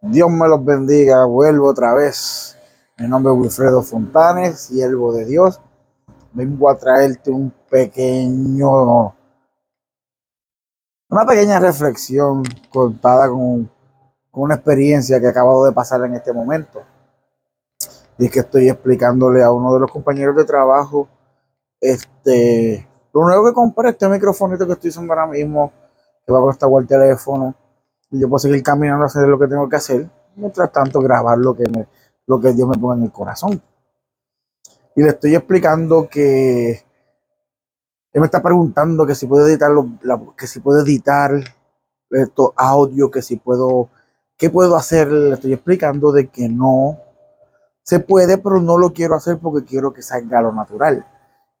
Dios me los bendiga. Vuelvo otra vez. Mi nombre es Wilfredo Fontanes, siervo de Dios. Vengo a traerte un pequeño, una pequeña reflexión contada con, una experiencia que acabo de pasar en este momento. Y es que estoy explicándole a uno de los compañeros de trabajo, este, lo nuevo que compré, este microfonito que estoy usando ahora mismo, que va a costar el teléfono y yo puedo seguir caminando a hacer lo que tengo que hacer, mientras tanto grabar lo que, lo que Dios me ponga en el corazón. Y le estoy explicando que él me está preguntando que si puedo editar, que si puedo editar estos audio, que si puedo, qué puedo hacer. Le estoy explicando de que no se puede, pero no lo quiero hacer porque quiero que salga lo natural.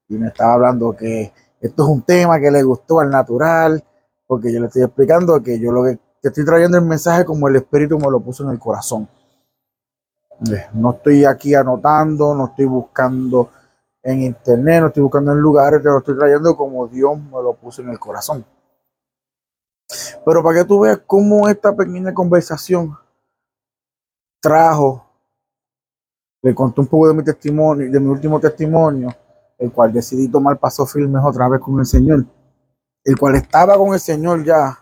Y me estaba hablando que esto es un tema que le gustó al natural, porque yo le estoy explicando que yo lo que te estoy trayendo el mensaje como el Espíritu me lo puso en el corazón. No estoy aquí anotando, no estoy buscando en internet, no estoy buscando en lugares, te lo estoy trayendo como Dios me lo puso en el corazón. Pero para que tú veas cómo esta pequeña conversación trajo, le conté un poco de mi testimonio, de mi último testimonio, el cual decidí tomar paso firmes otra vez con el Señor, el cual estaba con el Señor ya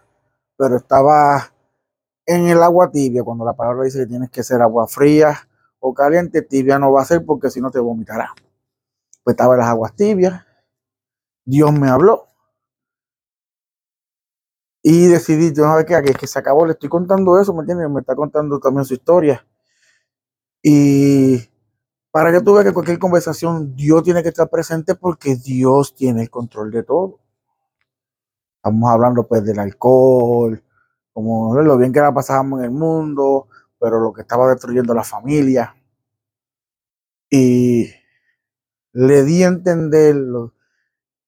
pero estaba en el agua tibia, cuando la palabra dice que tienes que ser agua fría o caliente, tibia no va a ser porque si no te vomitará. Pues estaba en las aguas tibias, Dios me habló y decidí, yo no sé qué, que se acabó, le estoy contando eso, ¿me entiendes? Me está contando también su historia. Y para que tú veas que cualquier conversación Dios tiene que estar presente porque Dios tiene el control de todo. Estamos hablando pues del alcohol, como lo bien que la pasábamos en el mundo, pero lo que estaba destruyendo la familia. Y le di a entender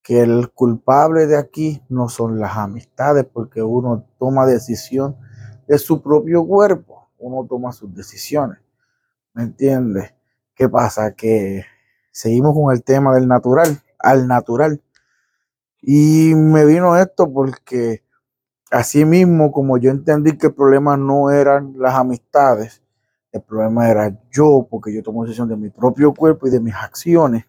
que el culpable de aquí no son las amistades, porque uno toma decisión de su propio cuerpo, uno toma sus decisiones. ¿Me entiendes? ¿Qué pasa? Que seguimos con el tema del natural, al natural. Y me vino esto porque así mismo, como yo entendí que el problema no eran las amistades, el problema era yo, porque yo tomo decisión de mi propio cuerpo y de mis acciones.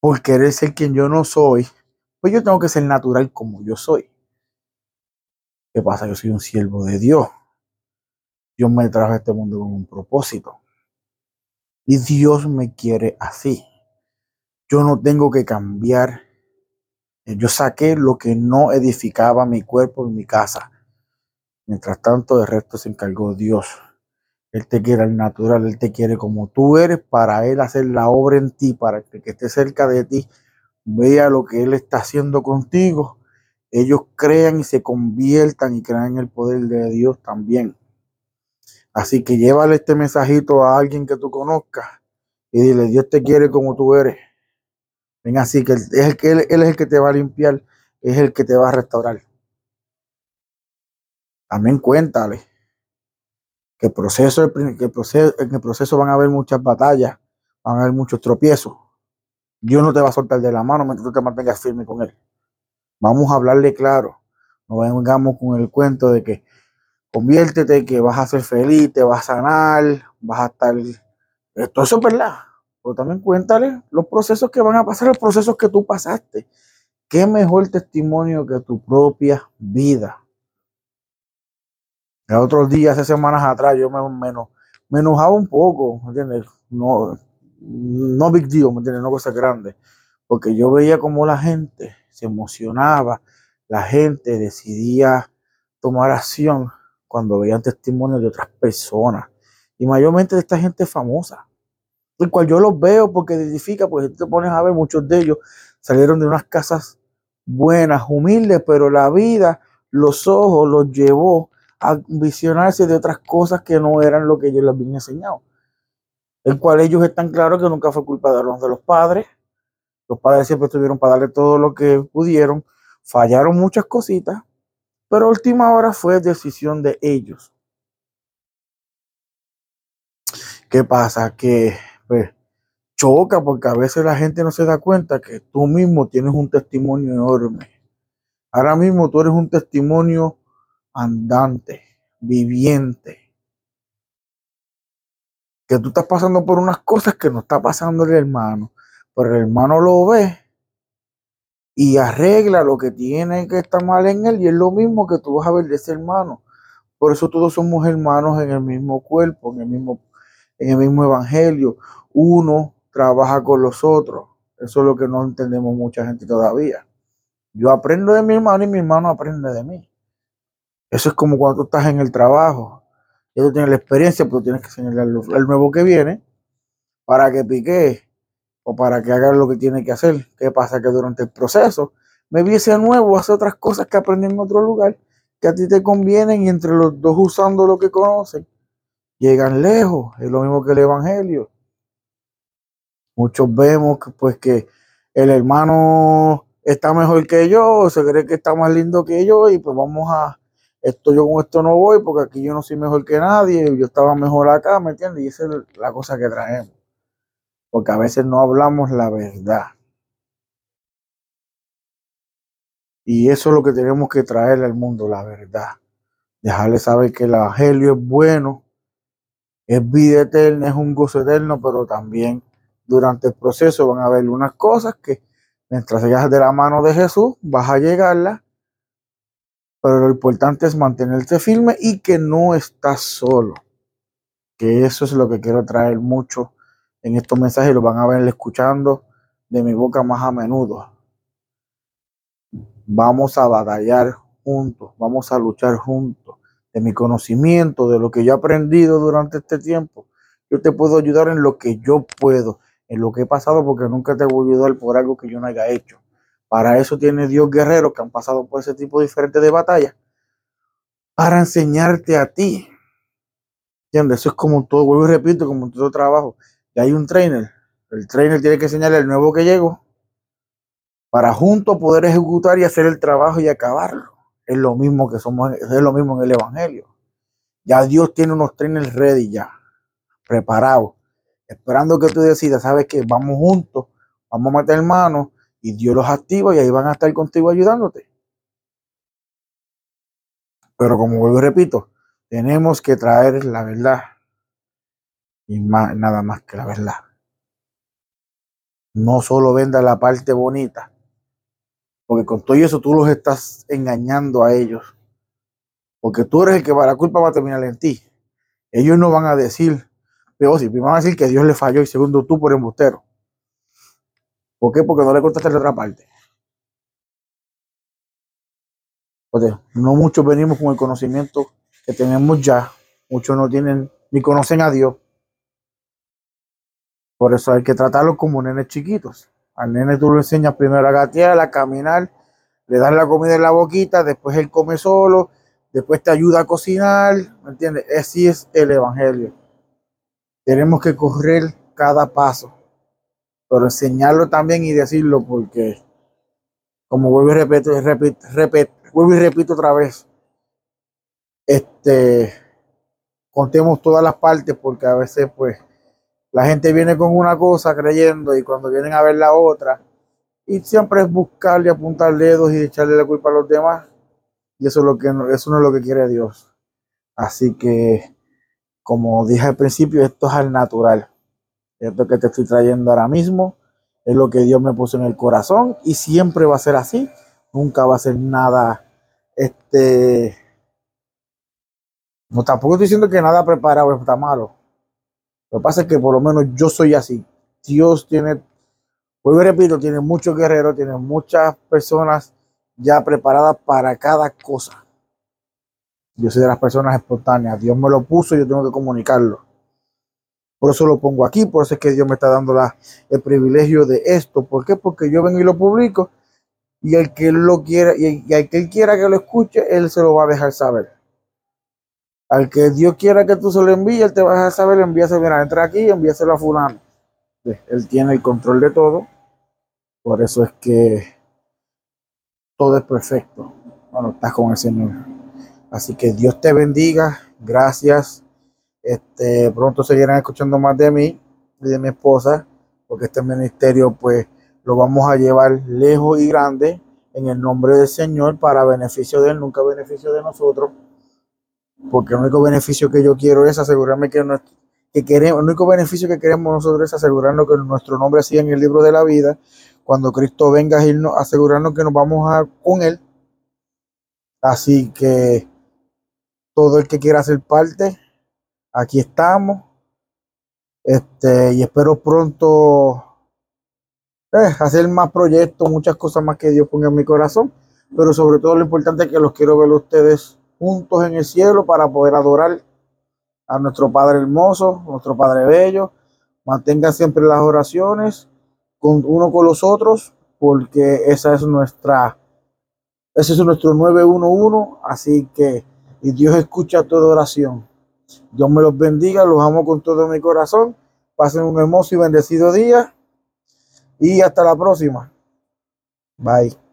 Por querer ser quien yo no soy, pues yo tengo que ser natural como yo soy. ¿Qué pasa? Yo soy un siervo de Dios. Dios me trajo a este mundo con un propósito. Y Dios me quiere así. Yo no tengo que cambiar. Yo saqué lo que no edificaba mi cuerpo en mi casa. Mientras tanto, el resto se encargó Dios. Él te quiere al natural, Él te quiere como tú eres para Él hacer la obra en ti, para que que esté cerca de ti vea lo que Él está haciendo contigo. Ellos crean y se conviertan y crean en el poder de Dios también. Así que llévale este mensajito a alguien que tú conozcas y dile, Dios te quiere como tú eres. Ven así, que es el que él, es el que te va a limpiar, es el que te va a restaurar. También cuéntale que, el proceso, que proceso, en el proceso van a haber muchas batallas, van a haber muchos tropiezos. Dios no te va a soltar de la mano mientras tú te mantengas firme con Él. Vamos a hablarle claro. No vengamos con el cuento de que conviértete, que vas a ser feliz, te vas a sanar, vas a estar... Esto eso es verdad. Pero también cuéntale los procesos que van a pasar, los procesos que tú pasaste. Qué mejor testimonio que tu propia vida. El otros días, hace semanas atrás, yo me, me, enojaba un poco, ¿me entiendes? No, no big deal, ¿me entiendes? No cosa grande. Porque yo veía como la gente se emocionaba, la gente decidía tomar acción cuando veían testimonios de otras personas. Y mayormente de esta gente famosa el cual yo los veo porque edifica, pues te pones a ver, muchos de ellos salieron de unas casas buenas, humildes, pero la vida, los ojos los llevó a visionarse de otras cosas que no eran lo que ellos les habían enseñado. El cual ellos están claros que nunca fue culpa de los, de los padres. Los padres siempre estuvieron para darle todo lo que pudieron. Fallaron muchas cositas, pero última hora fue decisión de ellos. ¿Qué pasa? Que pues choca porque a veces la gente no se da cuenta que tú mismo tienes un testimonio enorme. Ahora mismo tú eres un testimonio andante. viviente. Que tú estás pasando por unas cosas que no está pasando el hermano, pero el hermano lo ve y arregla lo que tiene que estar mal en él y es lo mismo que tú vas a ver de ese hermano. Por eso todos somos hermanos en el mismo cuerpo, en el mismo, en el mismo evangelio. Uno trabaja con los otros. Eso es lo que no entendemos mucha gente todavía. Yo aprendo de mi hermano y mi hermano aprende de mí. Eso es como cuando tú estás en el trabajo. Ya tú tienes la experiencia, pero tienes que enseñarle al, nuevo que viene para que pique o para que haga lo que tiene que hacer. ¿Qué pasa? Que durante el proceso me vi ese nuevo hace otras cosas que aprendí en otro lugar que a ti te convienen y entre los dos usando lo que conocen, llegan lejos. Es lo mismo que el Evangelio. Muchos vemos que, pues que el hermano está mejor que yo, se cree que está más lindo que yo y pues vamos a, esto yo con esto no voy porque aquí yo no soy mejor que nadie, yo estaba mejor acá, ¿me entiendes? Y esa es la cosa que traemos. Porque a veces no hablamos la verdad. Y eso es lo que tenemos que traerle al mundo, la verdad. Dejarle saber que el Evangelio es bueno, es vida eterna, es un gozo eterno, pero también durante el proceso van a haber unas cosas que mientras sigas de la mano de Jesús vas a llegarla, pero lo importante es mantenerte firme y que no estás solo. Que eso es lo que quiero traer mucho en estos mensajes, lo van a ver escuchando de mi boca más a menudo. Vamos a batallar juntos, vamos a luchar juntos. De mi conocimiento, de lo que yo he aprendido durante este tiempo, yo te puedo ayudar en lo que yo puedo, en lo que he pasado, porque nunca te voy a ayudar por algo que yo no haya hecho. Para eso tiene Dios guerreros que han pasado por ese tipo diferente de batalla, para enseñarte a ti. ¿Entiendes? Eso es como todo, vuelvo y repito, como todo trabajo. Y hay un trainer. El trainer tiene que enseñarle al nuevo que llegó para juntos poder ejecutar y hacer el trabajo y acabarlo. Es lo mismo que somos, es lo mismo en el Evangelio. Ya Dios tiene unos trenes ready ya, preparados, esperando que tú decidas, sabes que vamos juntos, vamos a meter manos y Dios los activa y ahí van a estar contigo ayudándote. Pero como vuelvo y repito, tenemos que traer la verdad y nada más que la verdad. No solo venda la parte bonita, porque con todo eso tú los estás engañando a ellos. Porque tú eres el que va, la culpa va a terminar en ti. Ellos no van a decir, pero sí, primero van a decir que Dios le falló y segundo tú por embustero. ¿Por qué? Porque no le contaste la otra parte. Porque no muchos venimos con el conocimiento que tenemos ya. Muchos no tienen ni conocen a Dios. Por eso hay que tratarlos como nenes chiquitos. Al nene tú lo enseñas primero a gatear, a caminar, le das la comida en la boquita, después él come solo, después te ayuda a cocinar, ¿me entiendes? Así es el Evangelio. Tenemos que correr cada paso, pero enseñarlo también y decirlo porque, como vuelvo y repito, repito, repito, vuelvo y repito otra vez, este, contemos todas las partes porque a veces pues la gente viene con una cosa creyendo y cuando vienen a ver la otra, y siempre es buscarle, apuntar dedos y echarle la culpa a los demás. Y eso es lo que eso no es lo que quiere Dios. Así que, como dije al principio, esto es al natural. Esto que te estoy trayendo ahora mismo es lo que Dios me puso en el corazón y siempre va a ser así. Nunca va a ser nada, este, no tampoco estoy diciendo que nada preparado está malo. Lo que pasa es que por lo menos yo soy así. Dios tiene, vuelvo y repito, tiene muchos guerreros, tiene muchas personas ya preparadas para cada cosa. Yo soy de las personas espontáneas. Dios me lo puso y yo tengo que comunicarlo. Por eso lo pongo aquí, por eso es que Dios me está dando el privilegio de esto. ¿Por qué? Porque yo vengo y lo publico y el que lo quiera y, y el que él quiera que lo escuche, él se lo va a dejar saber. Al que Dios quiera que tú se lo envíes, él te va a saber, envíaselo, mira, entra aquí y envíaselo a fulano. Él tiene el control de todo. Por eso es que todo es perfecto cuando estás con el Señor. Así que Dios te bendiga. Gracias. Este, pronto seguirán escuchando más de mí y de mi esposa, porque este ministerio, pues, lo vamos a llevar lejos y grande en el nombre del Señor para beneficio de Él, nunca beneficio de nosotros. Porque el único beneficio que yo quiero es asegurarme que, que queremos, el único beneficio que queremos nosotros es asegurarnos que nuestro nombre siga en el libro de la vida, cuando Cristo venga a irnos, asegurarnos que nos vamos a con Él. Así que todo el que quiera ser parte, aquí estamos. Este, y espero pronto eh, hacer más proyectos, muchas cosas más que Dios ponga en mi corazón. Pero sobre todo lo importante es que los quiero ver a ustedes juntos en el cielo para poder adorar a nuestro Padre hermoso, nuestro Padre bello. Mantengan siempre las oraciones con uno con los otros, porque esa es nuestra, ese es nuestro 911. Así que, y Dios escucha toda oración. Dios me los bendiga, los amo con todo mi corazón. Pasen un hermoso y bendecido día. Y hasta la próxima. Bye.